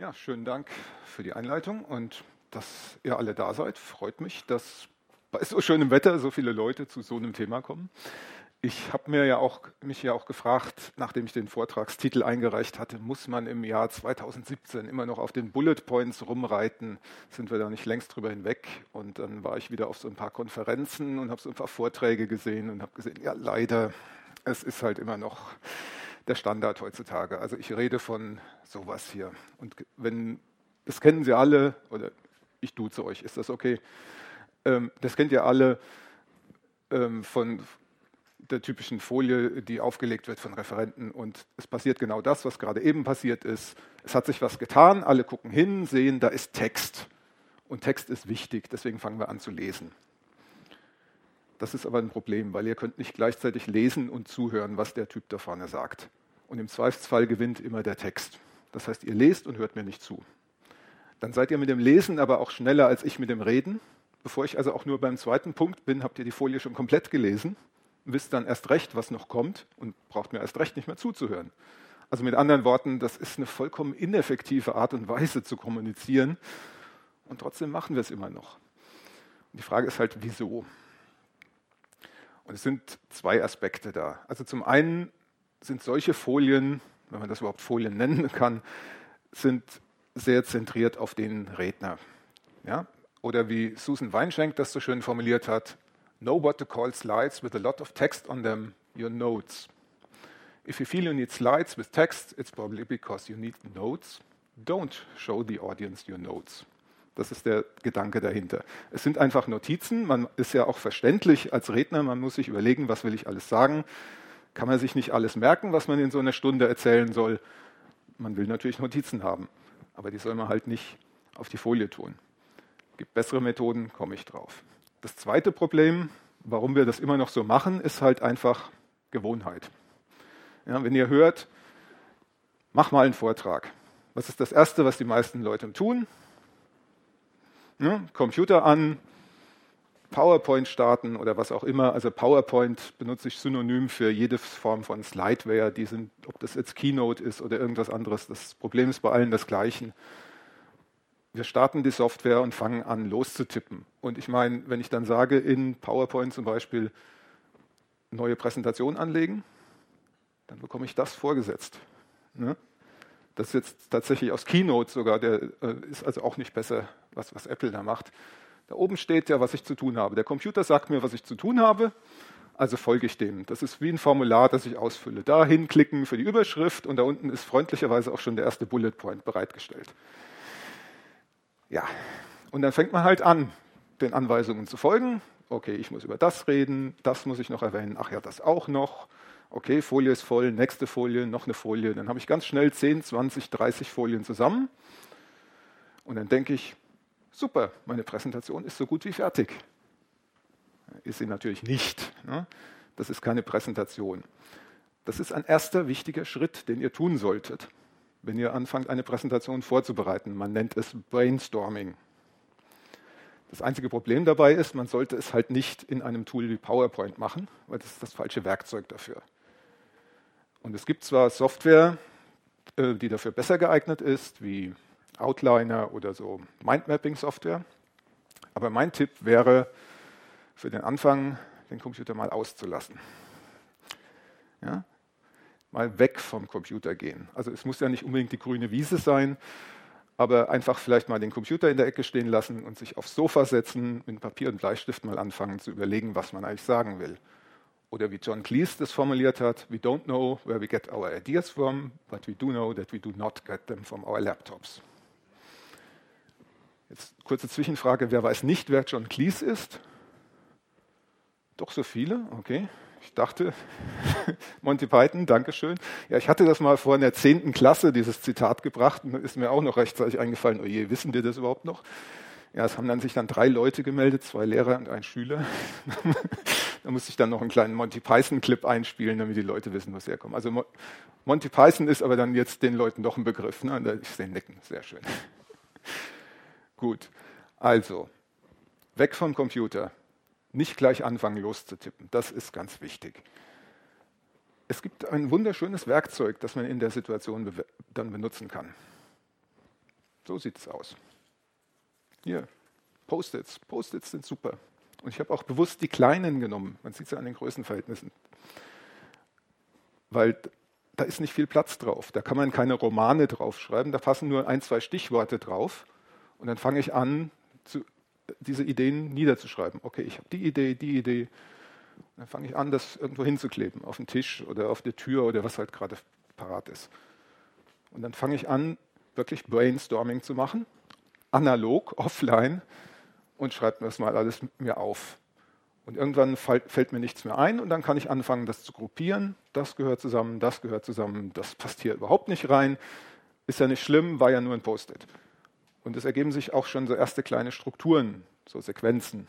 Ja, schönen Dank für die Einleitung und dass ihr alle da seid. Freut mich, dass bei so schönem Wetter so viele Leute zu so einem Thema kommen. Ich habe mir ja auch, mich ja auch gefragt, nachdem ich den Vortragstitel eingereicht hatte, muss man im Jahr 2017 immer noch auf den Bullet Points rumreiten? Sind wir da nicht längst drüber hinweg? Und dann war ich wieder auf so ein paar Konferenzen und habe so ein paar Vorträge gesehen und habe gesehen, ja leider, es ist halt immer noch der Standard heutzutage. Also ich rede von sowas hier. Und wenn, das kennen Sie alle, oder ich duze euch, ist das okay? Ähm, das kennt ihr alle ähm, von der typischen Folie, die aufgelegt wird von Referenten. Und es passiert genau das, was gerade eben passiert ist. Es hat sich was getan, alle gucken hin, sehen, da ist Text. Und Text ist wichtig, deswegen fangen wir an zu lesen. Das ist aber ein Problem, weil ihr könnt nicht gleichzeitig lesen und zuhören, was der Typ da vorne sagt. Und im Zweifelsfall gewinnt immer der Text. Das heißt, ihr lest und hört mir nicht zu. Dann seid ihr mit dem Lesen aber auch schneller als ich mit dem Reden. Bevor ich also auch nur beim zweiten Punkt bin, habt ihr die Folie schon komplett gelesen, wisst dann erst recht, was noch kommt und braucht mir erst recht nicht mehr zuzuhören. Also mit anderen Worten, das ist eine vollkommen ineffektive Art und Weise zu kommunizieren und trotzdem machen wir es immer noch. Und die Frage ist halt, wieso? Und es sind zwei Aspekte da. Also zum einen sind solche Folien, wenn man das überhaupt Folien nennen kann, sind sehr zentriert auf den Redner. Ja? Oder wie Susan Weinschenk das so schön formuliert hat, know what to call slides with a lot of text on them, your notes. If you feel you need slides with text, it's probably because you need notes. Don't show the audience your notes. Das ist der Gedanke dahinter. Es sind einfach Notizen. Man ist ja auch verständlich als Redner. Man muss sich überlegen, was will ich alles sagen. Kann man sich nicht alles merken, was man in so einer Stunde erzählen soll. Man will natürlich Notizen haben, aber die soll man halt nicht auf die Folie tun. Es gibt bessere Methoden, komme ich drauf. Das zweite Problem, warum wir das immer noch so machen, ist halt einfach Gewohnheit. Ja, wenn ihr hört, mach mal einen Vortrag. Was ist das Erste, was die meisten Leute tun? ne, Computer an, PowerPoint starten oder was auch immer. Also PowerPoint benutze ich synonym für jede Form von Slideware. Die sind, ob das jetzt Keynote ist oder irgendwas anderes. Das Problem ist bei allen das Gleiche. Wir starten die Software und fangen an loszutippen. Und ich meine, wenn ich dann sage, in PowerPoint zum Beispiel neue Präsentation anlegen, dann bekomme ich das vorgesetzt. Ne? Das ist jetzt tatsächlich aus Keynote sogar, der äh, ist also auch nicht besser, was, was Apple da macht. Da oben steht ja, was ich zu tun habe. Der Computer sagt mir, was ich zu tun habe, also folge ich dem. Das ist wie ein Formular, das ich ausfülle. Da hinklicken für die Überschrift und da unten ist freundlicherweise auch schon der erste Bullet Point bereitgestellt. Ja, und dann fängt man halt an, den Anweisungen zu folgen. Okay, ich muss über das reden, das muss ich noch erwähnen, ach ja, das auch noch okay, Folie ist voll, nächste Folie, noch eine Folie. Dann habe ich ganz schnell 10, 20, 30 Folien zusammen. Und dann denke ich, super, meine Präsentation ist so gut wie fertig. Ist sie natürlich nicht. Ne? Das ist keine Präsentation. Das ist ein erster wichtiger Schritt, den ihr tun solltet, wenn ihr anfangt, eine Präsentation vorzubereiten. Man nennt es Brainstorming. Das einzige Problem dabei ist, man sollte es halt nicht in einem Tool wie PowerPoint machen, weil das ist das falsche Werkzeug dafür. Und es gibt zwar Software, äh, die dafür besser geeignet ist, wie Outliner oder so Mindmapping-Software. Aber mein Tipp wäre für den Anfang, den Computer mal auszulassen. Ja? Mal weg vom Computer gehen. Also es muss ja nicht unbedingt die grüne Wiese sein, aber einfach vielleicht mal den Computer in der Ecke stehen lassen und sich aufs Sofa setzen, mit Papier und Bleistift mal anfangen zu überlegen, was man eigentlich sagen will. Oder wie John Cleese das formuliert hat, we don't know where we get our ideas from, but we do know that we do not get them from our laptops. Jetzt kurze Zwischenfrage, wer weiß nicht, wer John Cleese ist? Doch so viele, okay. Ich dachte, Monty Python, Dankeschön. Ja, ich hatte das mal vor in der zehnten Klasse, dieses Zitat gebracht, und ist mir auch noch rechtzeitig eingefallen, oh je, wissen wir das überhaupt noch? Ja, es haben dann sich dann drei Leute gemeldet, zwei Lehrer und ein Schüler. da musste ich dann noch einen kleinen Monty Python-Clip einspielen, damit die Leute wissen, was herkommt. Also Mo Monty Python ist aber dann jetzt den Leuten doch ein Begriff. Ne? Ich sehe Nicken, sehr schön. Gut, also weg vom Computer. Nicht gleich anfangen loszutippen. Das ist ganz wichtig. Es gibt ein wunderschönes Werkzeug, das man in der Situation be dann benutzen kann. So sieht es aus. Hier, Post-its. Post-its sind super. Und ich habe auch bewusst die kleinen genommen. Man sieht ja an den Größenverhältnissen. Weil da ist nicht viel Platz drauf. Da kann man keine Romane draufschreiben. Da passen nur ein, zwei Stichworte drauf. Und dann fange ich an, zu, diese Ideen niederzuschreiben. Okay, ich habe die Idee, die Idee. Dann fange ich an, das irgendwo hinzukleben, auf den Tisch oder auf die Tür oder was halt gerade parat ist. Und dann fange ich an, wirklich Brainstorming zu machen, analog, offline, und schreibe das mal alles mir auf. Und irgendwann fällt mir nichts mehr ein und dann kann ich anfangen, das zu gruppieren. Das gehört zusammen, das gehört zusammen, das passt hier überhaupt nicht rein. Ist ja nicht schlimm, war ja nur ein Post-it. Und es ergeben sich auch schon so erste kleine Strukturen, so Sequenzen.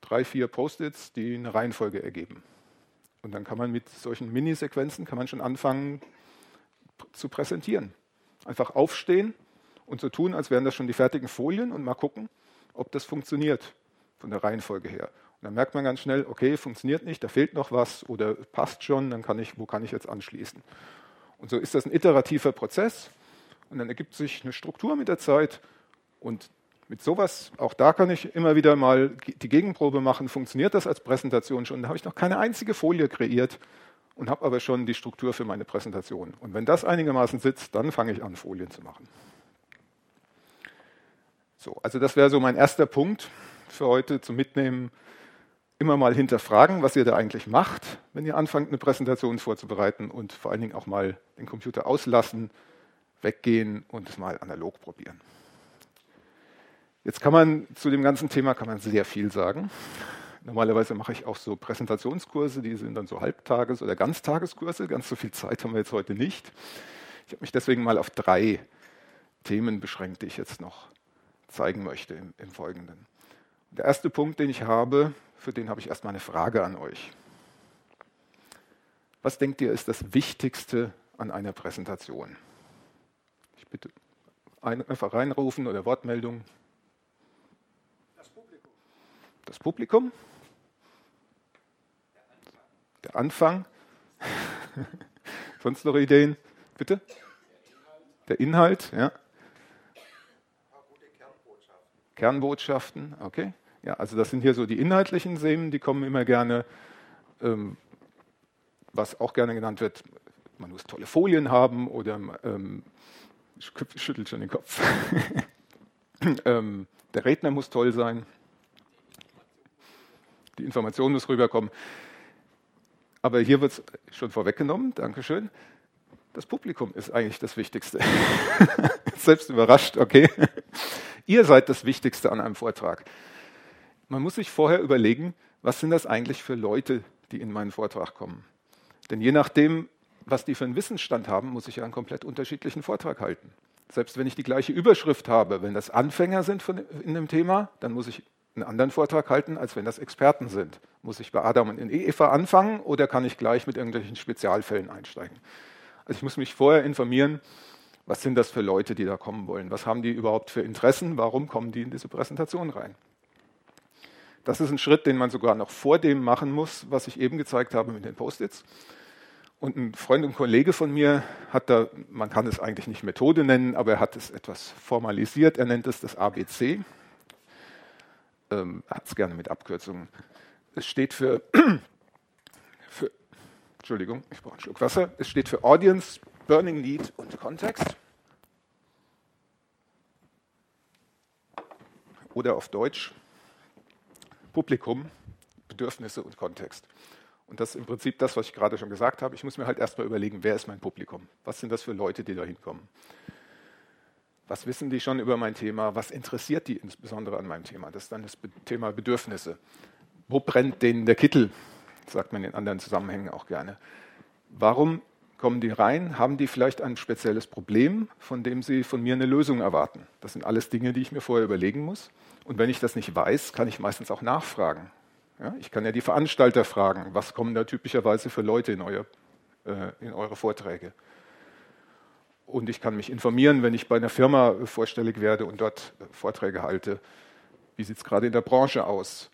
Drei, vier Post-its, die eine Reihenfolge ergeben. Und dann kann man mit solchen Mini-Sequenzen kann man schon anfangen zu präsentieren. Einfach aufstehen und so tun, als wären das schon die fertigen Folien und mal gucken, ob das funktioniert von der Reihenfolge her. Und dann merkt man ganz schnell, okay, funktioniert nicht, da fehlt noch was oder passt schon, dann kann ich, wo kann ich jetzt anschließen? Und so ist das ein iterativer Prozess und dann ergibt sich eine Struktur mit der Zeit und mit sowas, auch da kann ich immer wieder mal die Gegenprobe machen, funktioniert das als Präsentation schon? Da habe ich noch keine einzige Folie kreiert und habe aber schon die Struktur für meine Präsentation. Und wenn das einigermaßen sitzt, dann fange ich an, Folien zu machen. So, also das wäre so mein erster Punkt für heute zum Mitnehmen. Immer mal hinterfragen, was ihr da eigentlich macht, wenn ihr anfangt, eine Präsentation vorzubereiten und vor allen Dingen auch mal den Computer auslassen, weggehen und es mal analog probieren. Jetzt kann man zu dem ganzen Thema kann man sehr viel sagen. Normalerweise mache ich auch so Präsentationskurse, die sind dann so Halbtages- oder Ganztageskurse. Ganz so viel Zeit haben wir jetzt heute nicht. Ich habe mich deswegen mal auf drei Themen beschränkt, die ich jetzt noch zeigen möchte im, im Folgenden. Der erste Punkt, den ich habe, für den habe ich erstmal eine Frage an euch. Was denkt ihr, ist das Wichtigste an einer Präsentation? Ich bitte einfach reinrufen oder Wortmeldung. Das Publikum. Der Anfang. Sonst noch Ideen? Bitte? Der Inhalt, ja. Kernbotschaften, okay. Ja, also das sind hier so die inhaltlichen Themen, die kommen immer gerne, ähm, was auch gerne genannt wird, man muss tolle Folien haben oder ähm, ich schüttel schon den Kopf. ähm, der Redner muss toll sein die Information muss rüberkommen. Aber hier wird es schon vorweggenommen, Dankeschön. Das Publikum ist eigentlich das Wichtigste. Selbst überrascht, okay. Ihr seid das Wichtigste an einem Vortrag. Man muss sich vorher überlegen, was sind das eigentlich für Leute, die in meinen Vortrag kommen. Denn je nachdem, was die für einen Wissensstand haben, muss ich ja einen komplett unterschiedlichen Vortrag halten. Selbst wenn ich die gleiche Überschrift habe, wenn das Anfänger sind von, in dem Thema, dann muss ich einen anderen Vortrag halten, als wenn das Experten sind. Muss ich bei Adam und Eva anfangen oder kann ich gleich mit irgendwelchen Spezialfällen einsteigen? Also ich muss mich vorher informieren, was sind das für Leute, die da kommen wollen? Was haben die überhaupt für Interessen? Warum kommen die in diese Präsentation rein? Das ist ein Schritt, den man sogar noch vor dem machen muss, was ich eben gezeigt habe mit den Post-its. Und ein Freund und Kollege von mir hat da, man kann es eigentlich nicht Methode nennen, aber er hat es etwas formalisiert. Er nennt es das ABC ähm, hat es gerne mit Abkürzungen. Es steht für, für, Entschuldigung, ich brauche einen Schluck Wasser. Es steht für Audience, Burning Need und Kontext. Oder auf Deutsch Publikum, Bedürfnisse und Kontext. Und das ist im Prinzip das, was ich gerade schon gesagt habe. Ich muss mir halt erstmal überlegen, wer ist mein Publikum? Was sind das für Leute, die da hinkommen? Was wissen die schon über mein Thema? Was interessiert die insbesondere an meinem Thema? Das ist dann das Thema Bedürfnisse. Wo brennt denen der Kittel? sagt man in anderen Zusammenhängen auch gerne. Warum kommen die rein? Haben die vielleicht ein spezielles Problem, von dem sie von mir eine Lösung erwarten? Das sind alles Dinge, die ich mir vorher überlegen muss. Und wenn ich das nicht weiß, kann ich meistens auch nachfragen. Ja, ich kann ja die Veranstalter fragen, was kommen da typischerweise für Leute in, euer, äh, in eure Vorträge? Und ich kann mich informieren, wenn ich bei einer Firma vorstellig werde und dort Vorträge halte. Wie sieht es gerade in der Branche aus?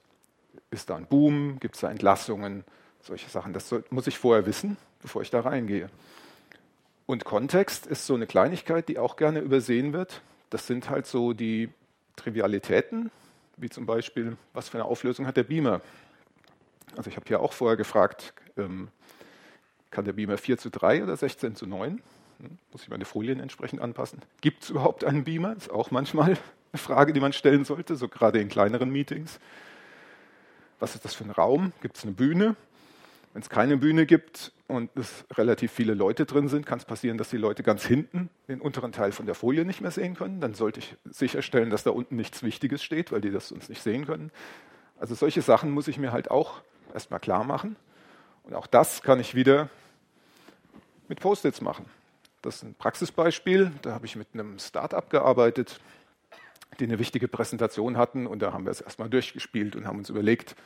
Ist da ein Boom? Gibt es da Entlassungen? Solche Sachen. Das muss ich vorher wissen, bevor ich da reingehe. Und Kontext ist so eine Kleinigkeit, die auch gerne übersehen wird. das sind halt so die Trivialitäten, wie zum Beispiel, was für eine Auflösung hat der Beamer? Also ich habe hier auch vorher gefragt, ähm, kann der Beamer 4 zu 3 oder 16 zu 9? Hm, muss ich meine Folien entsprechend anpassen? Gibt es überhaupt einen Beamer? Ist auch manchmal eine Frage, die man stellen sollte, so gerade in kleineren Meetings. Was ist das für ein Raum? Gibt es eine Bühne? Wenn es keine Bühne gibt und es relativ viele Leute drin sind, kann es passieren, dass die Leute ganz hinten den unteren Teil von der Folie nicht mehr sehen können. Dann sollte ich sicherstellen, dass da unten nichts Wichtiges steht, weil die das sonst nicht sehen können. Also solche Sachen muss ich mir halt auch erstmal klar machen. Und auch das kann ich wieder mit Post-its machen. Das ist ein Praxisbeispiel. Da habe ich mit einem Startup gearbeitet, die eine wichtige Präsentation hatten. Und da haben wir es erstmal durchgespielt und haben uns überlegt,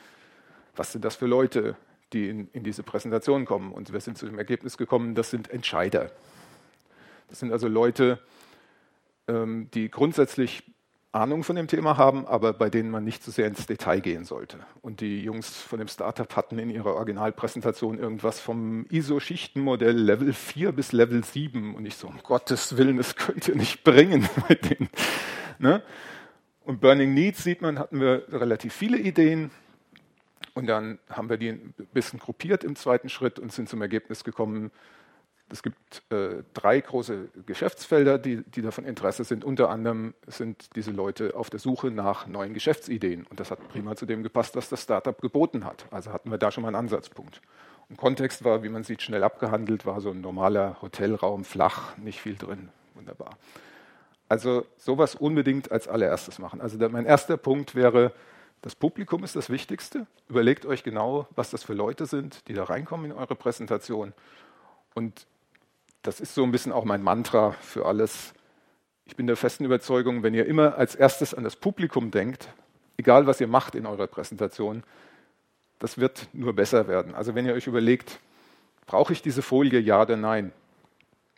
was sind das für Leute, die in, in diese Präsentation kommen. Und wir sind zu dem Ergebnis gekommen, das sind Entscheider. Das sind also Leute, ähm, die grundsätzlich Ahnung von dem Thema haben, aber bei denen man nicht so sehr ins Detail gehen sollte. Und die Jungs von dem Startup hatten in ihrer Originalpräsentation irgendwas vom ISO-Schichtenmodell Level 4 bis Level 7. Und ich so, um Gottes Willen, das könnt ihr nicht bringen mit denen. Ne? Und Burning Needs sieht man, hatten wir relativ viele Ideen. Und dann haben wir die ein bisschen gruppiert im zweiten Schritt und sind zum Ergebnis gekommen, es gibt äh, drei große Geschäftsfelder, die, die davon Interesse sind. Unter anderem sind diese Leute auf der Suche nach neuen Geschäftsideen. Und das hat prima zu dem gepasst, was das Startup geboten hat. Also hatten wir da schon mal einen Ansatzpunkt. Und Kontext war, wie man sieht, schnell abgehandelt, war so ein normaler Hotelraum, flach, nicht viel drin. Wunderbar. Also sowas unbedingt als allererstes machen. Also der, mein erster Punkt wäre, das Publikum ist das Wichtigste. Überlegt euch genau, was das für Leute sind, die da reinkommen in eure Präsentation. Und das ist so ein bisschen auch mein Mantra für alles. Ich bin der festen Überzeugung, wenn ihr immer als erstes an das Publikum denkt, egal was ihr macht in eurer Präsentation, das wird nur besser werden. Also wenn ihr euch überlegt, brauche ich diese Folie, ja oder nein?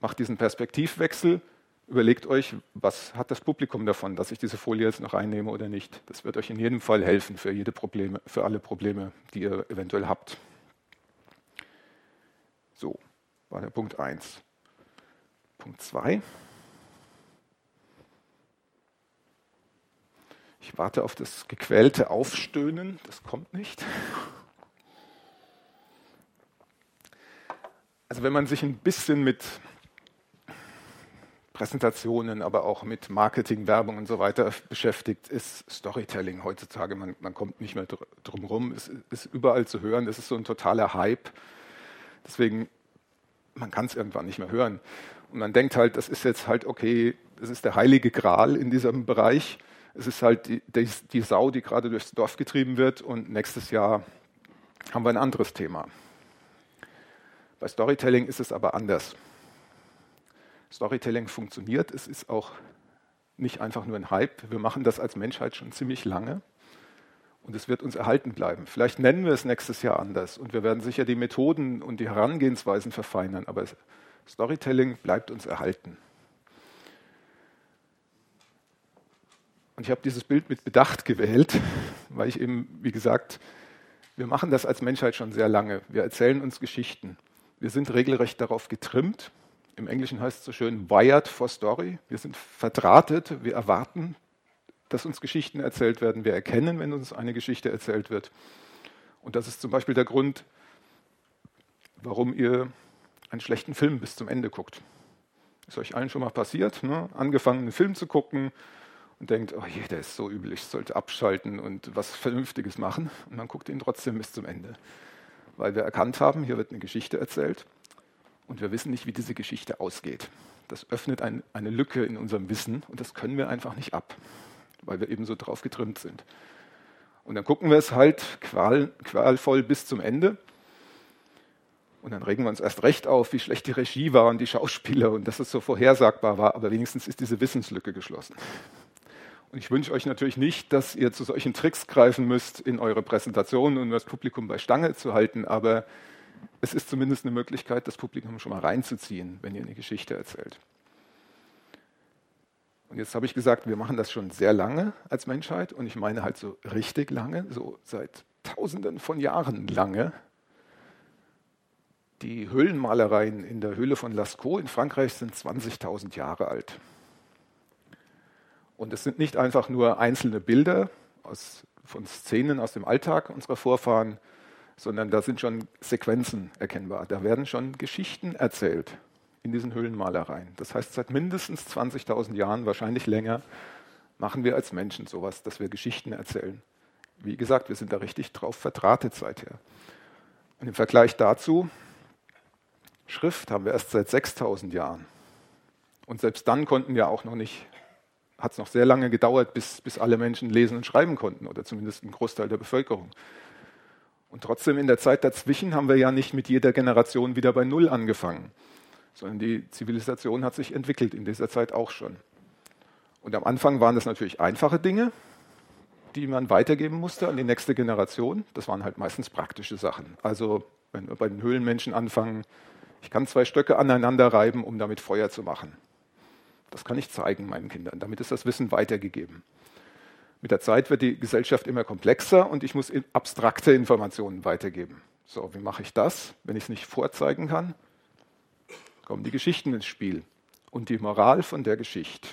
Macht diesen Perspektivwechsel, überlegt euch, was hat das Publikum davon, dass ich diese Folie jetzt noch einnehme oder nicht. Das wird euch in jedem Fall helfen für, jede Probleme, für alle Probleme, die ihr eventuell habt. So, war der Punkt 1. Punkt 2. Ich warte auf das gequälte Aufstöhnen, das kommt nicht. Also wenn man sich ein bisschen mit Präsentationen, aber auch mit Marketing, Werbung und so weiter beschäftigt, ist Storytelling heutzutage, man, man kommt nicht mehr drum rum, es ist überall zu hören, es ist so ein totaler Hype. Deswegen, man kann es irgendwann nicht mehr hören. Und man denkt halt, das ist jetzt halt okay, das ist der heilige Gral in diesem Bereich. Es ist halt die, die, die Sau, die gerade durchs Dorf getrieben wird und nächstes Jahr haben wir ein anderes Thema. Bei Storytelling ist es aber anders. Storytelling funktioniert, es ist auch nicht einfach nur ein Hype. Wir machen das als Menschheit schon ziemlich lange und es wird uns erhalten bleiben. Vielleicht nennen wir es nächstes Jahr anders und wir werden sicher die Methoden und die Herangehensweisen verfeinern, aber Storytelling bleibt uns erhalten. Und ich habe dieses Bild mit Bedacht gewählt, weil ich eben, wie gesagt, wir machen das als Menschheit schon sehr lange. Wir erzählen uns Geschichten. Wir sind regelrecht darauf getrimmt. Im Englischen heißt es so schön wired for story. Wir sind verdrahtet. Wir erwarten, dass uns Geschichten erzählt werden. Wir erkennen, wenn uns eine Geschichte erzählt wird. Und das ist zum Beispiel der Grund, warum ihr einen schlechten Film bis zum Ende guckt. Ist euch allen schon mal passiert? Ne? Angefangen, einen Film zu gucken und denkt, oh je, der ist so übel, ich sollte abschalten und was Vernünftiges machen. Und man guckt ihn trotzdem bis zum Ende. Weil wir erkannt haben, hier wird eine Geschichte erzählt und wir wissen nicht, wie diese Geschichte ausgeht. Das öffnet ein, eine Lücke in unserem Wissen und das können wir einfach nicht ab, weil wir eben so drauf getrimmt sind. Und dann gucken wir es halt qual, qualvoll bis zum Ende und dann regen wir uns erst recht auf, wie schlecht die Regie war und die Schauspieler und dass es so vorhersagbar war, aber wenigstens ist diese Wissenslücke geschlossen. Und ich wünsche euch natürlich nicht, dass ihr zu solchen Tricks greifen müsst in eure Präsentationen, um das Publikum bei Stange zu halten, aber es ist zumindest eine Möglichkeit, das Publikum schon mal reinzuziehen, wenn ihr eine Geschichte erzählt. Und jetzt habe ich gesagt, wir machen das schon sehr lange als Menschheit und ich meine halt so richtig lange, so seit Tausenden von Jahren lange. Die Höhlenmalereien in der Höhle von Lascaux in Frankreich sind 20.000 Jahre alt. Und es sind nicht einfach nur einzelne Bilder aus, von Szenen aus dem Alltag unserer Vorfahren, sondern da sind schon Sequenzen erkennbar. Da werden schon Geschichten erzählt in diesen Höhlenmalereien. Das heißt, seit mindestens 20.000 Jahren, wahrscheinlich länger, machen wir als Menschen sowas, dass wir Geschichten erzählen. Wie gesagt, wir sind da richtig drauf verdrahtet seither. Und im Vergleich dazu, Schrift haben wir erst seit 6000 Jahren. Und selbst dann konnten ja auch noch nicht, hat es noch sehr lange gedauert, bis, bis alle Menschen lesen und schreiben konnten oder zumindest ein Großteil der Bevölkerung. Und trotzdem in der Zeit dazwischen haben wir ja nicht mit jeder Generation wieder bei Null angefangen, sondern die Zivilisation hat sich entwickelt in dieser Zeit auch schon. Und am Anfang waren das natürlich einfache Dinge, die man weitergeben musste an die nächste Generation. Das waren halt meistens praktische Sachen. Also wenn wir bei den Höhlenmenschen anfangen, ich kann zwei Stöcke aneinander reiben, um damit Feuer zu machen. Das kann ich zeigen meinen Kindern. Damit ist das Wissen weitergegeben. Mit der Zeit wird die Gesellschaft immer komplexer und ich muss abstrakte Informationen weitergeben. So, wie mache ich das? Wenn ich es nicht vorzeigen kann, kommen die Geschichten ins Spiel. Und die Moral von der Geschichte.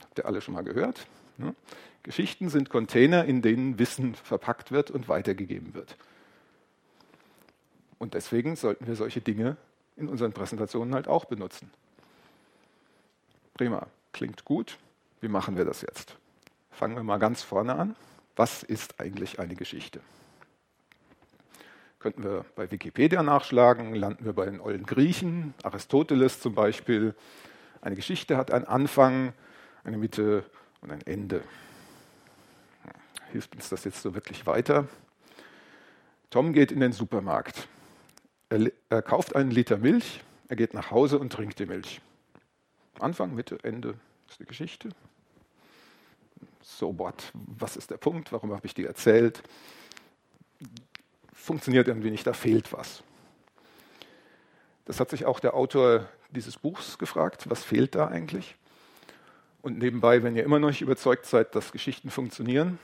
Habt ihr alle schon mal gehört? Ne? Geschichten sind Container, in denen Wissen verpackt wird und weitergegeben wird. Und deswegen sollten wir solche Dinge in unseren Präsentationen halt auch benutzen. Prima, klingt gut. Wie machen wir das jetzt? Fangen wir mal ganz vorne an. Was ist eigentlich eine Geschichte? Könnten wir bei Wikipedia nachschlagen, landen wir bei den olden Griechen, Aristoteles zum Beispiel. Eine Geschichte hat einen Anfang, eine Mitte und ein Ende hilft uns das jetzt so wirklich weiter? Tom geht in den Supermarkt. Er, er, kauft einen Liter Milch, er geht nach Hause und trinkt die Milch. Anfang, Mitte, Ende ist die Geschichte. So what? Was ist der Punkt? Warum habe ich die erzählt? Funktioniert irgendwie nicht, da fehlt was. Das hat sich auch der Autor dieses Buchs gefragt, was fehlt da eigentlich? Und nebenbei, wenn ihr immer noch nicht überzeugt seid, dass Geschichten funktionieren,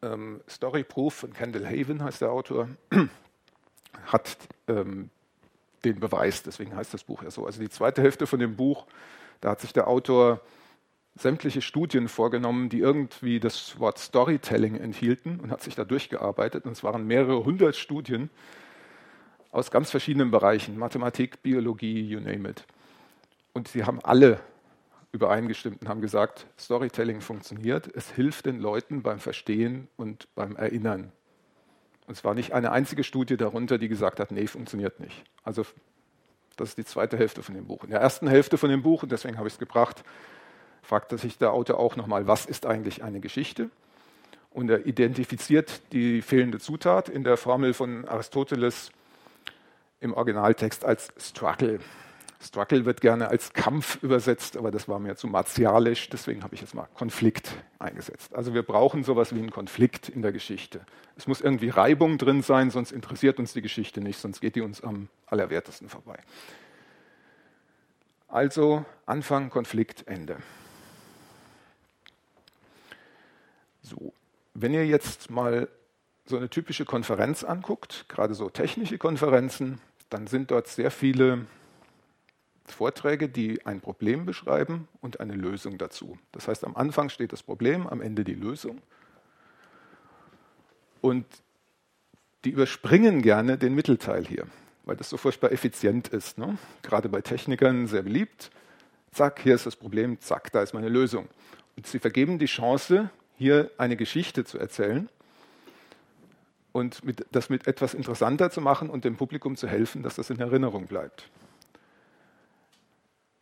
ähm, Story Proof von Kendall Haven heißt der Autor, hat ähm, den Beweis, deswegen heißt das Buch ja so. Also die zweite Hälfte von dem Buch, da hat sich der Autor sämtliche Studien vorgenommen, die irgendwie das Wort Storytelling enthielten und hat sich da durchgearbeitet. Und es waren mehrere hundert Studien aus ganz verschiedenen Bereichen, Mathematik, Biologie, you name it. Und sie haben alle übereingestimmt und haben gesagt, Storytelling funktioniert, es hilft den Leuten beim Verstehen und beim Erinnern. Und es war nicht eine einzige Studie darunter, die gesagt hat, nee, funktioniert nicht. Also das ist die zweite Hälfte von dem Buch. In der ersten Hälfte von dem Buch, und deswegen habe ich es gebracht, fragte sich der Autor auch nochmal, was ist eigentlich eine Geschichte? Und er identifiziert die fehlende Zutat in der Formel von Aristoteles im Originaltext als Struggle. Struggle wird gerne als Kampf übersetzt, aber das war mir zu martialisch, deswegen habe ich jetzt mal Konflikt eingesetzt. Also wir brauchen sowas wie einen Konflikt in der Geschichte. Es muss irgendwie Reibung drin sein, sonst interessiert uns die Geschichte nicht, sonst geht die uns am allerwertesten vorbei. Also Anfang, Konflikt, Ende. So, wenn ihr jetzt mal so eine typische Konferenz anguckt, gerade so technische Konferenzen, dann sind dort sehr viele Vorträge, die ein Problem beschreiben und eine Lösung dazu. Das heißt, am Anfang steht das Problem, am Ende die Lösung. Und die überspringen gerne den Mittelteil hier, weil das so furchtbar effizient ist. Ne? Gerade bei Technikern sehr beliebt. Zack, hier ist das Problem, zack, da ist meine Lösung. Und sie vergeben die Chance, hier eine Geschichte zu erzählen und mit, das mit etwas interessanter zu machen und dem Publikum zu helfen, dass das in Erinnerung bleibt.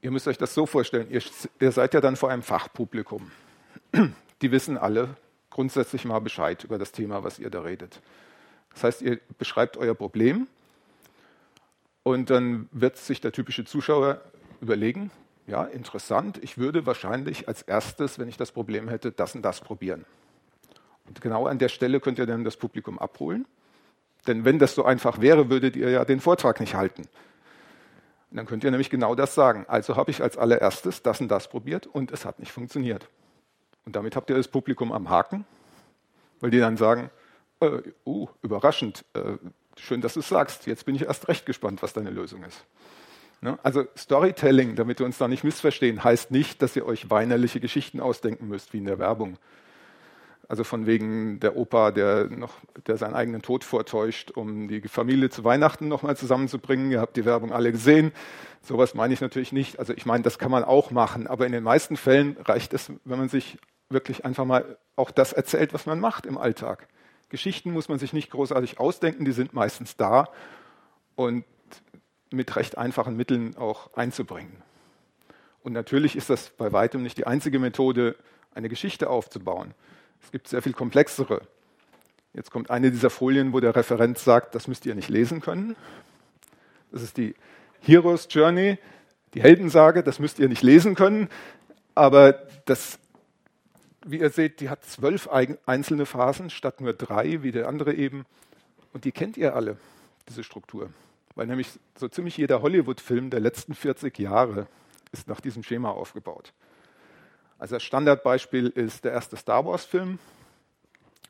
Ihr müsst euch das so vorstellen, ihr, ihr seid ja dann vor einem Fachpublikum. Die wissen alle grundsätzlich mal Bescheid über das Thema, was ihr da redet. Das heißt, ihr beschreibt euer Problem und dann wird sich der typische Zuschauer überlegen, ja, interessant, ich würde wahrscheinlich als erstes, wenn ich das Problem hätte, das und das probieren. Und genau an der Stelle könnt ihr dann das Publikum abholen. Denn wenn das so einfach wäre, würdet ihr ja den Vortrag nicht halten. Und dann könnt ihr nämlich genau das sagen. Also habe ich als allererstes das und das probiert und es hat nicht funktioniert. Und damit habt ihr das Publikum am Haken, weil die dann sagen, äh, uh, überraschend, äh, schön, dass du es sagst, jetzt bin ich erst recht gespannt, was deine Lösung ist. Ne? Also Storytelling, damit wir uns da nicht missverstehen, heißt nicht, dass ihr euch weinerliche Geschichten ausdenken müsst, wie in der Werbung. Also von wegen der Opa, der noch, der seinen eigenen Tod vortäuscht, um die Familie zu Weihnachten nochmal zusammenzubringen. Ihr habt die Werbung alle gesehen. Sowas meine ich natürlich nicht. Also ich meine, das kann man auch machen. Aber in den meisten Fällen reicht es, wenn man sich wirklich einfach mal auch das erzählt, was man macht im Alltag. Geschichten muss man sich nicht großartig ausdenken, die sind meistens da und mit recht einfachen Mitteln auch einzubringen. Und natürlich ist das bei weitem nicht die einzige Methode, eine Geschichte aufzubauen. Es gibt sehr viel komplexere. Jetzt kommt eine dieser Folien, wo der Referent sagt, das müsst ihr nicht lesen können. Das ist die Hero's Journey, die Heldensage, das müsst ihr nicht lesen können. Aber das wie ihr seht, die hat zwölf einzelne Phasen statt nur drei, wie der andere eben. Und die kennt ihr alle, diese Struktur. Weil nämlich so ziemlich jeder Hollywood-Film der letzten 40 Jahre ist nach diesem Schema aufgebaut. Also das Standardbeispiel ist der erste Star Wars-Film.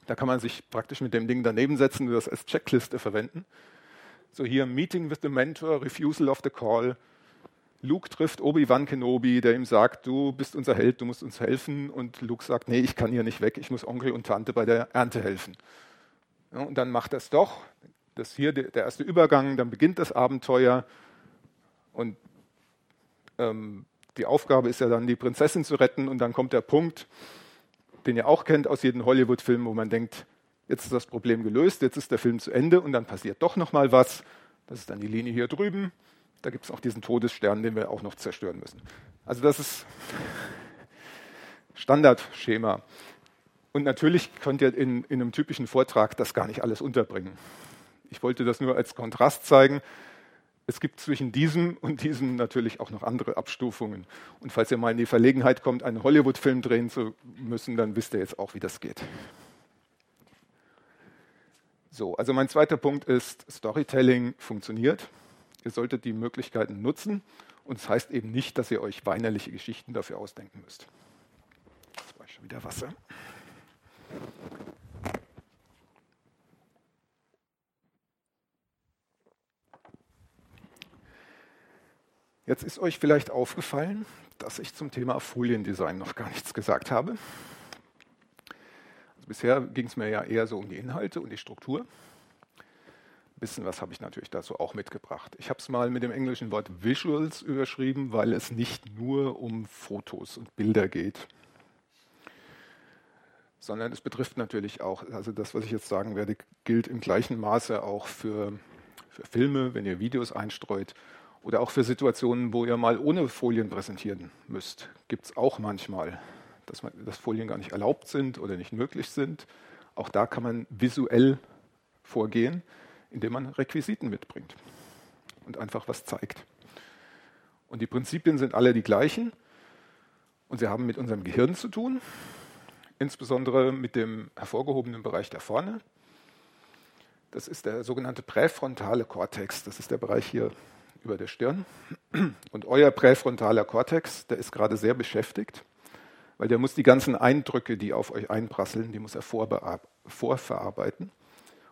Da kann man sich praktisch mit dem Ding daneben setzen und das als Checkliste verwenden. So hier Meeting with the Mentor, Refusal of the Call, Luke trifft Obi-Wan Kenobi, der ihm sagt, du bist unser Held, du musst uns helfen. Und Luke sagt, nee, ich kann hier nicht weg, ich muss Onkel und Tante bei der Ernte helfen. Ja, und dann macht er es doch. Das hier der erste Übergang, dann beginnt das Abenteuer. Und ähm, die Aufgabe ist ja dann, die Prinzessin zu retten. Und dann kommt der Punkt, den ihr auch kennt aus jedem Hollywood-Film, wo man denkt, jetzt ist das Problem gelöst, jetzt ist der Film zu Ende und dann passiert doch noch mal was. Das ist dann die Linie hier drüben. Da gibt es auch diesen Todesstern, den wir auch noch zerstören müssen. Also das ist Standardschema. Und natürlich könnt ihr in, in einem typischen Vortrag das gar nicht alles unterbringen. Ich wollte das nur als Kontrast zeigen. Es gibt zwischen diesem und diesem natürlich auch noch andere Abstufungen. Und falls ihr mal in die Verlegenheit kommt, einen Hollywood-Film drehen zu müssen, dann wisst ihr jetzt auch, wie das geht. So, also mein zweiter Punkt ist, Storytelling funktioniert. Ihr solltet die Möglichkeiten nutzen und es das heißt eben nicht, dass ihr euch weinerliche Geschichten dafür ausdenken müsst. Jetzt war schon wieder Wasser. Jetzt ist euch vielleicht aufgefallen, dass ich zum Thema Foliendesign noch gar nichts gesagt habe. Also bisher ging es mir ja eher so um die Inhalte und die Struktur bisschen was habe ich natürlich dazu auch mitgebracht. Ich habe es mal mit dem englischen Wort Visuals überschrieben, weil es nicht nur um Fotos und Bilder geht, sondern es betrifft natürlich auch, also das, was ich jetzt sagen werde, gilt im gleichen Maße auch für, für Filme, wenn ihr Videos einstreut oder auch für Situationen, wo ihr mal ohne Folien präsentieren müsst. Gibt es auch manchmal, dass, man, dass Folien gar nicht erlaubt sind oder nicht möglich sind. Auch da kann man visuell vorgehen indem man Requisiten mitbringt und einfach was zeigt. Und die Prinzipien sind alle die gleichen und sie haben mit unserem Gehirn zu tun, insbesondere mit dem hervorgehobenen Bereich da vorne. Das ist der sogenannte präfrontale Kortex. Das ist der Bereich hier über der Stirn. Und euer präfrontaler Kortex, der ist gerade sehr beschäftigt, weil der muss die ganzen Eindrücke, die auf euch einprasseln, die muss er vorverarbeiten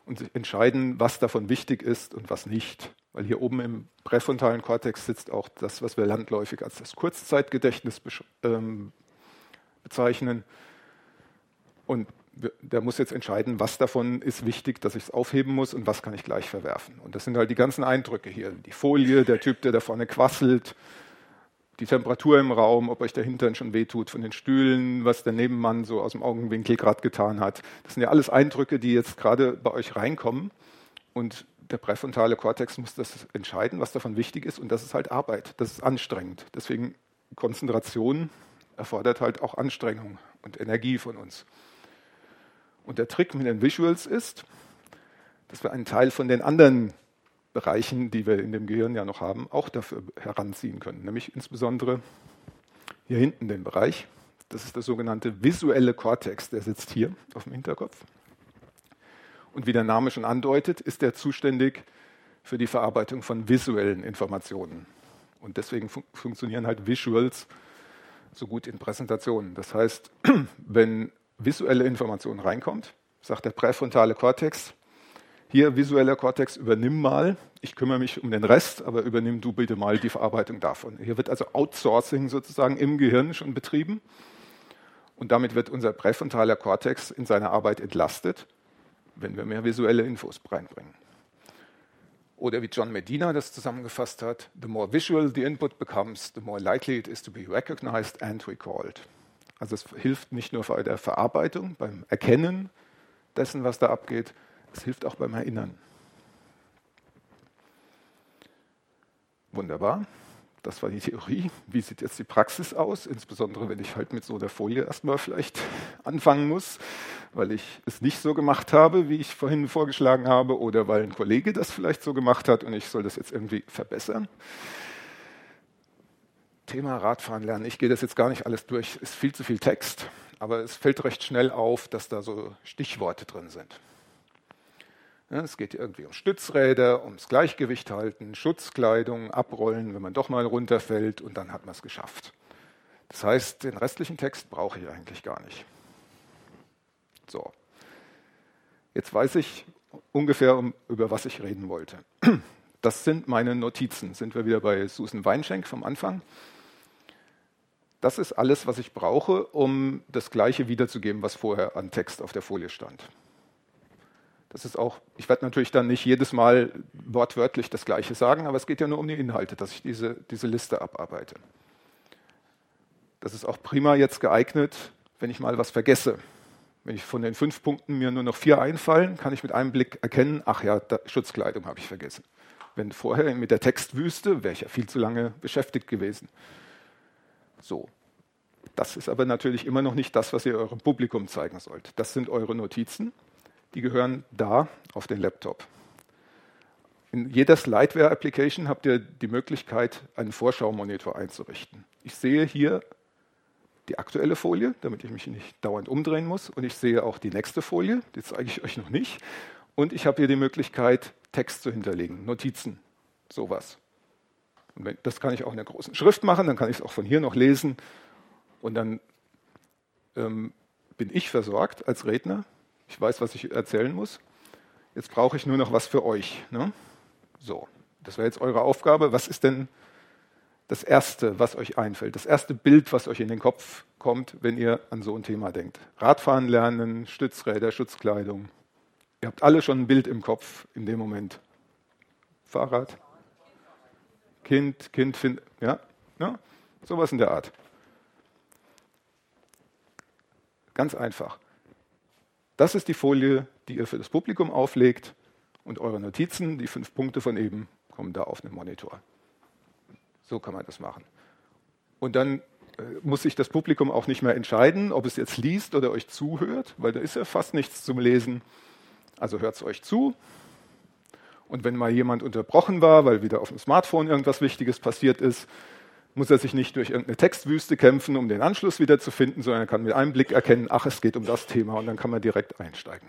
und entscheiden, was davon wichtig ist und was nicht. Weil hier oben im präfrontalen Kortex sitzt auch das, was wir landläufig als das Kurzzeitgedächtnis ähm, bezeichnen. Und der muss jetzt entscheiden, was davon ist wichtig, dass ich es aufheben muss und was kann ich gleich verwerfen. Und das sind halt die ganzen Eindrücke hier. Die Folie, der Typ, der da vorne quasselt, die Temperatur im Raum, ob euch der Hintern schon wehtut von den Stühlen, was der Nebenmann so aus dem Augenwinkel gerade getan hat. Das sind ja alles Eindrücke, die jetzt gerade bei euch reinkommen. Und der präfrontale Kortex muss das entscheiden, was davon wichtig ist. Und das ist halt Arbeit, das ist anstrengend. Deswegen Konzentration erfordert halt auch Anstrengung und Energie von uns. Und der Trick mit den Visuals ist, dass wir einen Teil von den anderen Bereichen, die wir in dem Gehirn ja noch haben, auch dafür heranziehen können. Nämlich insbesondere hier hinten den Bereich. Das ist der sogenannte visuelle Kortex, der sitzt hier auf dem Hinterkopf. Und wie der Name schon andeutet, ist er zuständig für die Verarbeitung von visuellen Informationen. Und deswegen fun funktionieren halt Visuals so gut in Präsentationen. Das heißt, wenn visuelle Information reinkommt, sagt der präfrontale Kortex, hier visueller Kortex, übernimm mal, ich kümmere mich um den Rest, aber übernimm du bitte mal die Verarbeitung davon. Hier wird also Outsourcing sozusagen im Gehirn schon betrieben und damit wird unser präfrontaler Kortex in seiner Arbeit entlastet, wenn wir mehr visuelle Infos reinbringen. Oder wie John Medina das zusammengefasst hat, the more visual the input becomes, the more likely it is to be recognized and recalled. Also es hilft nicht nur bei der Verarbeitung, beim Erkennen dessen, was da abgeht, es hilft auch beim Erinnern. Wunderbar. Das war die Theorie. Wie sieht jetzt die Praxis aus? Insbesondere, wenn ich halt mit so der Folie erstmal vielleicht anfangen muss, weil ich es nicht so gemacht habe, wie ich vorhin vorgeschlagen habe, oder weil ein Kollege das vielleicht so gemacht hat und ich soll das jetzt irgendwie verbessern. Thema Radfahren lernen. Ich gehe das jetzt gar nicht alles durch. Ist viel zu viel Text, aber es fällt recht schnell auf, dass da so Stichworte drin sind. Ja, es geht irgendwie um Stützräder, ums Gleichgewicht halten, Schutzkleidung, abrollen, wenn man doch mal runterfällt und dann hat man es geschafft. Das heißt, den restlichen Text brauche ich eigentlich gar nicht. So. Jetzt weiß ich ungefähr, über was ich reden wollte. Das sind meine Notizen. Sind wir wieder bei Susan Weinschenk vom Anfang? Das ist alles, was ich brauche, um das Gleiche wiederzugeben, was vorher an Text auf der Folie stand. Das ist auch, ich werde natürlich dann nicht jedes Mal wortwörtlich das Gleiche sagen, aber es geht ja nur um die Inhalte, dass ich diese, diese Liste abarbeite. Das ist auch prima jetzt geeignet, wenn ich mal was vergesse. Wenn ich von den fünf Punkten mir nur noch vier einfallen, kann ich mit einem Blick erkennen, ach ja, da, Schutzkleidung habe ich vergessen. Wenn vorher mit der Textwüste, wäre ich ja viel zu lange beschäftigt gewesen. So. Das ist aber natürlich immer noch nicht das, was ihr eurem Publikum zeigen sollt. Das sind eure Notizen die gehören da auf den Laptop. In jeder Slideware-Application habt ihr die Möglichkeit, einen Vorschau-Monitor einzurichten. Ich sehe hier die aktuelle Folie, damit ich mich nicht dauernd umdrehen muss. Und ich sehe auch die nächste Folie, die zeige ich euch noch nicht. Und ich habe hier die Möglichkeit, Text zu hinterlegen, Notizen, sowas. Das kann ich auch in der großen Schrift machen, dann kann ich es auch von hier noch lesen. Und dann ähm, bin ich versorgt als Redner ich weiß, was ich erzählen muss. Jetzt brauche ich nur noch was für euch. Ne? So, das wäre jetzt eure Aufgabe. Was ist denn das Erste, was euch einfällt? Das erste Bild, was euch in den Kopf kommt, wenn ihr an so ein Thema denkt? Radfahren lernen, Stützräder, Schutzkleidung. Ihr habt alle schon ein Bild im Kopf in dem Moment. Fahrrad, Kind, Kind, find, ja, ja, sowas in der Art. Ganz einfach. Das ist die Folie, die ihr für das Publikum auflegt und eure Notizen, die fünf Punkte von eben, kommen da auf den Monitor. So kann man das machen. Und dann äh, muss sich das Publikum auch nicht mehr entscheiden, ob es jetzt liest oder euch zuhört, weil da ist ja fast nichts zum Lesen. Also hört es euch zu. Und wenn mal jemand unterbrochen war, weil wieder auf dem Smartphone irgendwas Wichtiges passiert ist, muss er sich nicht durch irgendeine Textwüste kämpfen, um den Anschluss wieder zu finden, sondern er kann mit einem Blick erkennen, ach, es geht um das Thema und dann kann man direkt einsteigen.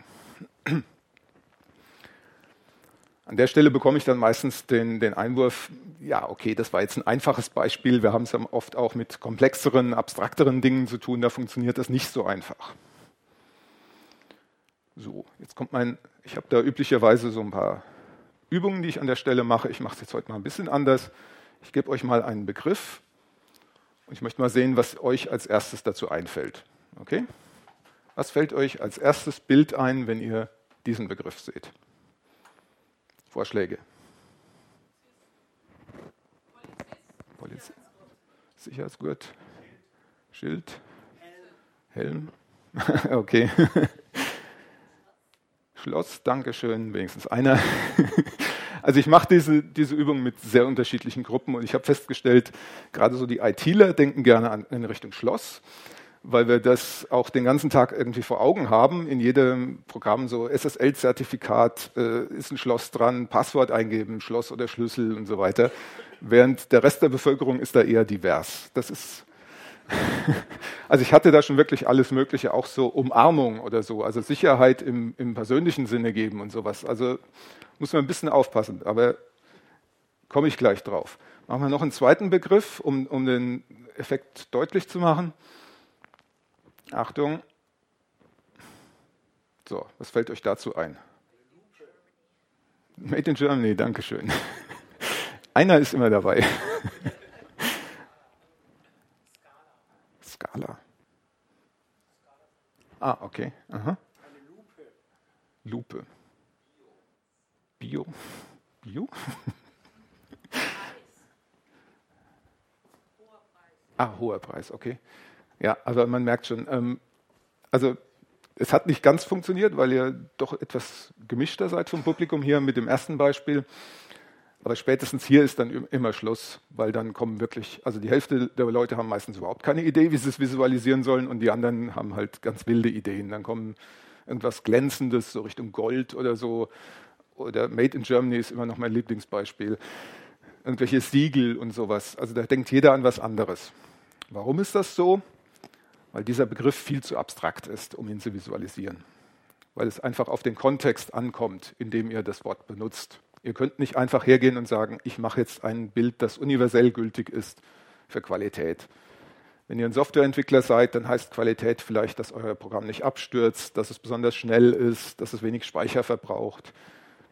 An der Stelle bekomme ich dann meistens den, den, Einwurf, ja, okay, das war jetzt ein einfaches Beispiel, wir haben es oft auch mit komplexeren, abstrakteren Dingen zu tun, da funktioniert das nicht so einfach. So, jetzt kommt mein, ich habe da üblicherweise so ein paar Übungen, die ich an der Stelle mache. Ich mache es jetzt heute mal ein bisschen anders. Ich gebe euch mal einen Begriff und ich möchte mal sehen, was euch als erstes dazu einfällt. Okay? Was fällt euch als erstes Bild ein, wenn ihr diesen Begriff seht? Vorschläge? Polizist. Sicherheitsgurt. Schild. Helm. okay. Schloss, Dankeschön, wenigstens einer. Also ich mache diese, diese Übung mit sehr unterschiedlichen Gruppen und ich habe festgestellt, gerade so die ITler denken gerne an, in Richtung Schloss, weil wir das auch den ganzen Tag irgendwie vor Augen haben. In jedem Programm so SSL-Zertifikat äh, ist ein Schloss dran, Passwort eingeben, Schloss oder Schlüssel und so weiter. Während der Rest der Bevölkerung ist da eher divers. Das ist also ich hatte da schon wirklich alles Mögliche, auch so Umarmung oder so, also Sicherheit im, im persönlichen Sinne geben und sowas. Also muss man ein bisschen aufpassen, aber komme ich gleich drauf. Machen wir noch einen zweiten Begriff, um, um den Effekt deutlich zu machen. Achtung. So, was fällt euch dazu ein? Made in Germany, danke schön. Einer ist immer dabei. Ah, okay. Aha. Lupe. Bio. Bio? ah, hoher Preis, okay. Ja, aber man merkt schon, ähm, also es hat nicht ganz funktioniert, weil ihr doch etwas gemischter seid vom Publikum hier mit dem ersten Beispiel. Aber spätestens hier ist dann immer Schluss, weil dann kommen wirklich, also die Hälfte der Leute haben meistens überhaupt keine Idee, wie sie es visualisieren sollen und die anderen haben halt ganz wilde Ideen. Dann kommen irgendwas Glänzendes, so Richtung Gold oder so. Oder Made in Germany ist immer noch mein Lieblingsbeispiel. Irgendwelche Siegel und sowas. Also da denkt jeder an was anderes. Warum ist das so? weil dieser Begriff viel zu abstrakt ist, um ihn zu visualisieren. Weil es einfach auf den Kontext ankommt, in dem ihr das Wort benutzt. Ihr könnt nicht einfach hergehen und sagen, ich mache jetzt ein Bild, das universell gültig ist für Qualität. Wenn ihr ein Softwareentwickler seid, dann heißt Qualität vielleicht, dass euer Programm nicht abstürzt, dass es besonders schnell ist, dass es wenig Speicher verbraucht.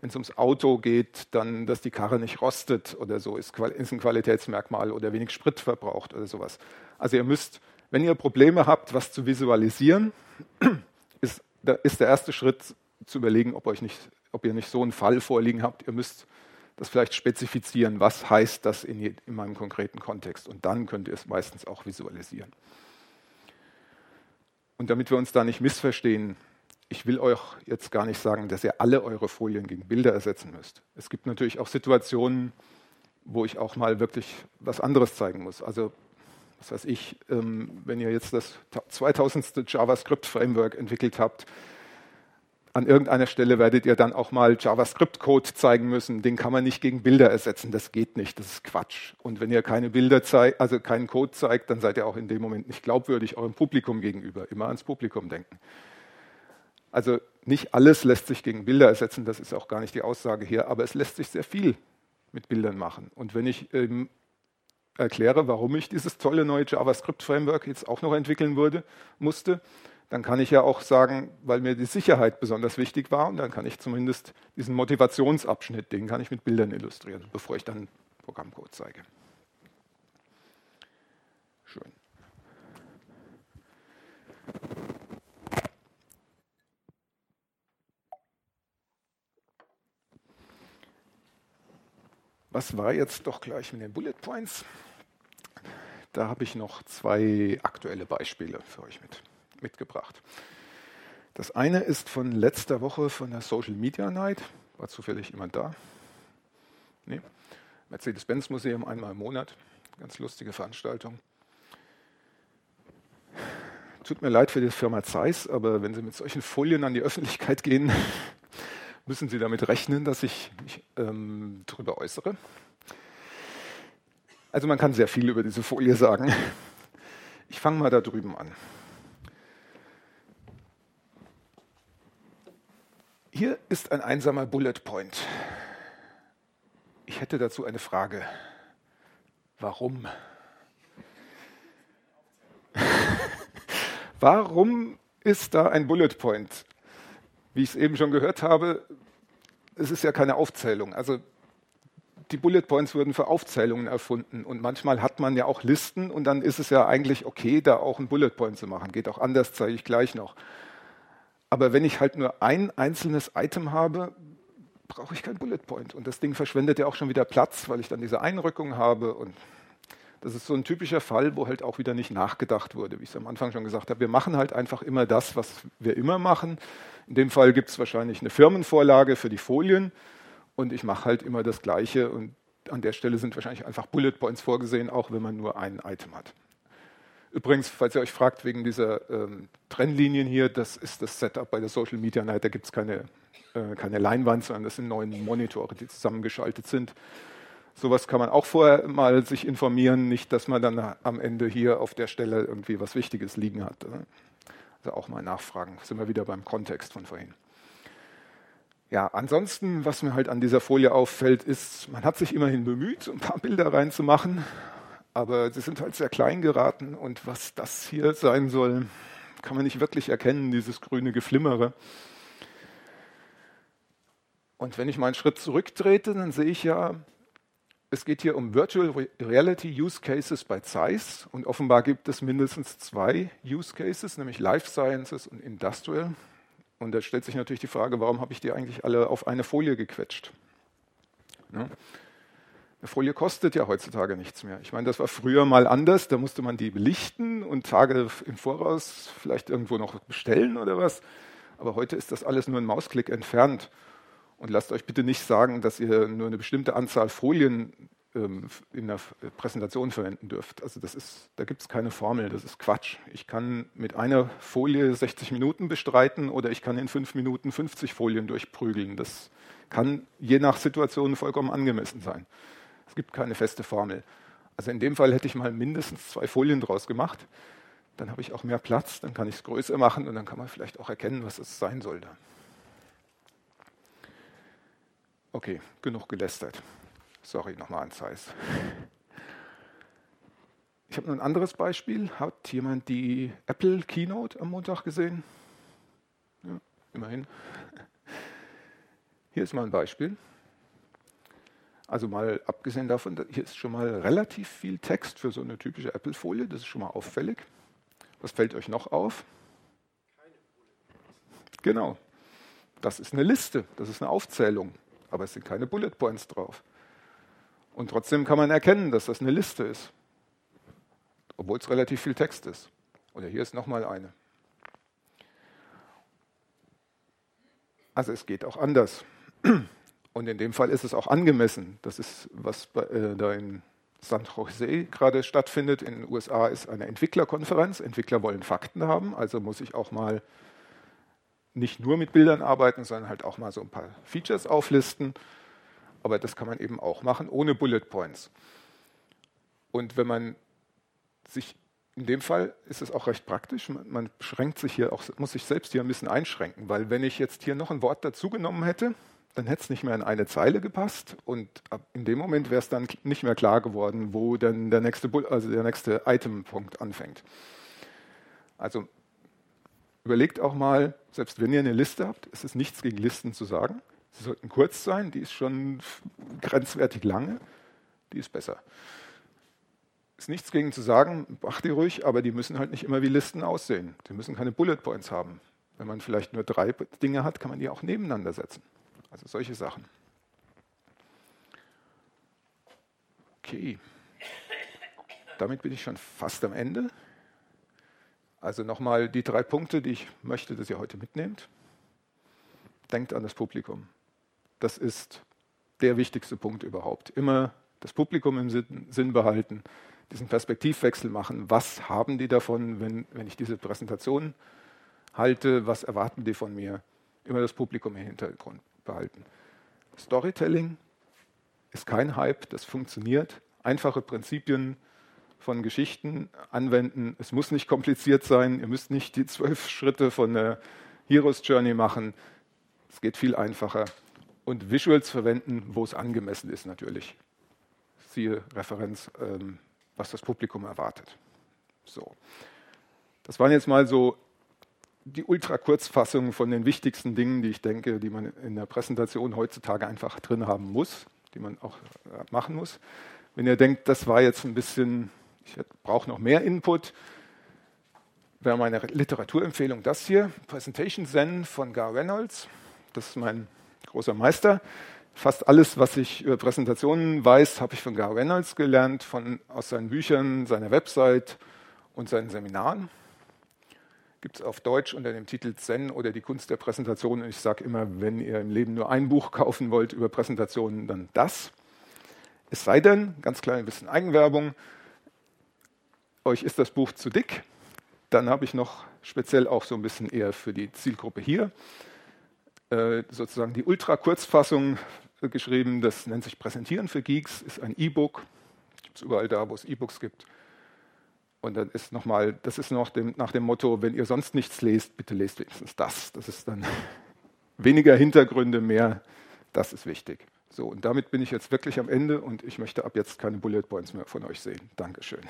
Wenn es ums Auto geht, dann, dass die Karre nicht rostet oder so, ist, ein Qualitätsmerkmal oder wenig Sprit verbraucht oder sowas. Also ihr müsst wenn ihr Probleme habt, was zu visualisieren, ist, ist der erste Schritt zu überlegen, ob, euch nicht, ob ihr nicht so einen Fall vorliegen habt. Ihr müsst das vielleicht spezifizieren, was heißt das in, in meinem konkreten Kontext. Und dann könnt ihr es meistens auch visualisieren. Und damit wir uns da nicht missverstehen, ich will euch jetzt gar nicht sagen, dass ihr alle eure Folien gegen Bilder ersetzen müsst. Es gibt natürlich auch Situationen, wo ich auch mal wirklich was anderes zeigen muss. Also was weiß ich, ähm, wenn ihr jetzt das 2000. JavaScript-Framework entwickelt habt, an irgendeiner Stelle werdet ihr dann auch mal JavaScript-Code zeigen müssen. Den kann man nicht gegen Bilder ersetzen. Das geht nicht. Das ist Quatsch. Und wenn ihr keine Bilder zeigt, also keinen Code zeigt, dann seid ihr auch in dem Moment nicht glaubwürdig eurem Publikum gegenüber. Immer ans Publikum denken. Also nicht alles lässt sich gegen Bilder ersetzen. Das ist auch gar nicht die Aussage hier. Aber es lässt sich sehr viel mit Bildern machen. Und wenn ich ähm, erkläre, warum ich dieses tolle neue JavaScript-Framework jetzt auch noch entwickeln würde, musste, dann kann ich ja auch sagen, weil mir die Sicherheit besonders wichtig war, und dann kann ich zumindest diesen Motivationsabschnitt, den kann ich mit Bildern illustrieren, bevor ich dann Programmcode zeige. Schön. Was war jetzt doch gleich mit den Bullet Points? Da habe ich noch zwei aktuelle Beispiele für euch mit, mitgebracht. Das eine ist von letzter Woche von der Social Media Night. War zufällig jemand da? Nee. Mercedes-Benz Museum einmal im Monat. Ganz lustige Veranstaltung. Tut mir leid für die Firma Zeiss, aber wenn Sie mit solchen Folien an die Öffentlichkeit gehen, müssen Sie damit rechnen, dass ich mich ähm, darüber äußere. Also man kann sehr viel über diese Folie sagen. Ich fange mal da drüben an. Hier ist ein einsamer Bullet Point. Ich hätte dazu eine Frage. Warum? Warum ist da ein Bullet Point? Wie ich es eben schon gehört habe, es ist ja keine Aufzählung. Also die Bullet Points wurden für Aufzählungen erfunden und manchmal hat man ja auch Listen und dann ist es ja eigentlich okay, da auch ein Bullet Point zu machen. Geht auch anders, zeige ich gleich noch. Aber wenn ich halt nur ein einzelnes Item habe, brauche ich kein Bullet Point. Und das Ding verschwendet ja auch schon wieder Platz, weil ich dann diese Einrückung habe. Und das ist so ein typischer Fall, wo halt auch wieder nicht nachgedacht wurde, wie ich es am Anfang schon gesagt habe. Wir machen halt einfach immer das, was wir immer machen. In dem Fall gibt es wahrscheinlich eine Firmenvorlage für die Folien und ich mache halt immer das Gleiche und an der Stelle sind wahrscheinlich einfach Bullet Points vorgesehen, auch wenn man nur ein Item hat. Übrigens, falls ihr euch fragt wegen dieser ähm, Trennlinien hier, das ist das Setup bei der Social Media Night. Da gibt es keine, äh, keine Leinwand, sondern das sind neun Monitore, die zusammengeschaltet sind. Sowas kann man auch vorher mal sich informieren, nicht, dass man dann am Ende hier auf der Stelle irgendwie was Wichtiges liegen hat. Also auch mal nachfragen. Sind wir wieder beim Kontext von vorhin. Ja, ansonsten, was mir halt an dieser Folie auffällt, ist, man hat sich immerhin bemüht, ein paar Bilder reinzumachen, aber sie sind halt sehr klein geraten und was das hier sein soll, kann man nicht wirklich erkennen, dieses grüne Geflimmere. Und wenn ich mal einen Schritt zurücktrete, dann sehe ich ja, es geht hier um Virtual Reality Use Cases bei Zeiss und offenbar gibt es mindestens zwei Use Cases, nämlich Life Sciences und Industrial. Und da stellt sich natürlich die Frage, warum habe ich die eigentlich alle auf eine Folie gequetscht? Ja. Eine Folie kostet ja heutzutage nichts mehr. Ich meine, das war früher mal anders, da musste man die belichten und Tage im Voraus vielleicht irgendwo noch bestellen oder was. Aber heute ist das alles nur ein Mausklick entfernt. Und lasst euch bitte nicht sagen, dass ihr nur eine bestimmte Anzahl Folien ähm, in der Präsentation verwenden dürft. Also das ist, da gibt es keine Formel, das ist Quatsch. Ich kann mit einer Folie 60 Minuten bestreiten oder ich kann in fünf Minuten 50 Folien durchprügeln. Das kann je nach Situation vollkommen angemessen sein. Es gibt keine feste Formel. Also in dem Fall hätte ich mal mindestens zwei Folien draus gemacht. Dann habe ich auch mehr Platz, dann kann ich es größer machen und dann kann man vielleicht auch erkennen, was es sein sollte. Okay, genug gelästert. Sorry nochmal an Zeiss. Ich habe noch ein anderes Beispiel. Hat jemand die Apple Keynote am Montag gesehen? Ja, immerhin. Hier ist mal ein Beispiel. Also mal abgesehen davon, hier ist schon mal relativ viel Text für so eine typische Apple-Folie. Das ist schon mal auffällig. Was fällt euch noch auf? Genau. Das ist eine Liste, das ist eine Aufzählung aber es sind keine Bullet Points drauf. Und trotzdem kann man erkennen, dass das eine Liste ist, obwohl es relativ viel Text ist. Oder hier ist nochmal eine. Also es geht auch anders. Und in dem Fall ist es auch angemessen. Das ist, was bei, äh, da in San Jose gerade stattfindet. In den USA ist eine Entwicklerkonferenz. Entwickler wollen Fakten haben, also muss ich auch mal nicht nur mit Bildern arbeiten, sondern halt auch mal so ein paar Features auflisten. Aber das kann man eben auch machen ohne Bullet Points. Und wenn man sich in dem Fall ist es auch recht praktisch. Man beschränkt sich hier auch, muss sich selbst hier ein bisschen einschränken, weil wenn ich jetzt hier noch ein Wort dazugenommen hätte, dann hätte es nicht mehr in eine Zeile gepasst und in dem Moment wäre es dann nicht mehr klar geworden, wo dann der nächste, also der nächste Item-Punkt anfängt. Also Überlegt auch mal, selbst wenn ihr eine Liste habt, ist es nichts gegen Listen zu sagen. Sie sollten kurz sein, die ist schon grenzwertig lange, die ist besser. Ist nichts gegen zu sagen, macht die ruhig, aber die müssen halt nicht immer wie Listen aussehen. Die müssen keine Bullet Points haben. Wenn man vielleicht nur drei Dinge hat, kann man die auch nebeneinander setzen. Also solche Sachen. Okay. Damit bin ich schon fast am Ende. Also nochmal die drei Punkte, die ich möchte, dass ihr heute mitnehmt. Denkt an das Publikum. Das ist der wichtigste Punkt überhaupt. Immer das Publikum im Sinn behalten, diesen Perspektivwechsel machen. Was haben die davon, wenn, wenn ich diese Präsentation halte? Was erwarten die von mir? Immer das Publikum im Hintergrund behalten. Storytelling ist kein Hype, das funktioniert. Einfache Prinzipien von Geschichten anwenden. Es muss nicht kompliziert sein. Ihr müsst nicht die zwölf Schritte von der Heroes Journey machen. Es geht viel einfacher. Und Visuals verwenden, wo es angemessen ist natürlich. Siehe Referenz, ähm, was das Publikum erwartet. So. Das waren jetzt mal so die Ultra-Kurzfassungen von den wichtigsten Dingen, die ich denke, die man in der Präsentation heutzutage einfach drin haben muss, die man auch äh, machen muss. Wenn ihr denkt, das war jetzt ein bisschen ich brauche noch mehr Input, wäre meine Literaturempfehlung das hier, Presentation Zen von Gar Reynolds. Das ist mein großer Meister. Fast alles, was ich über Präsentationen weiß, habe ich von Gar Reynolds gelernt, von, aus seinen Büchern, seiner Website und seinen Seminaren. Gibt es auf Deutsch unter dem Titel Zen oder die Kunst der Präsentation. Und ich sage immer, wenn ihr im Leben nur ein Buch kaufen wollt über Präsentationen, dann das. Es sei denn, ganz klein ein bisschen Eigenwerbung, euch ist das Buch zu dick, dann habe ich noch speziell auch so ein bisschen eher für die Zielgruppe hier äh, sozusagen die Ultra-Kurzfassung geschrieben. Das nennt sich Präsentieren für Geeks, ist ein E-Book. Gibt es überall da, wo es E-Books gibt. Und dann ist nochmal, das ist noch dem, nach dem Motto, wenn ihr sonst nichts lest, bitte lest wenigstens das. Das ist dann weniger Hintergründe, mehr, das ist wichtig. So, und damit bin ich jetzt wirklich am Ende und ich möchte ab jetzt keine Bullet Points mehr von euch sehen. Dankeschön.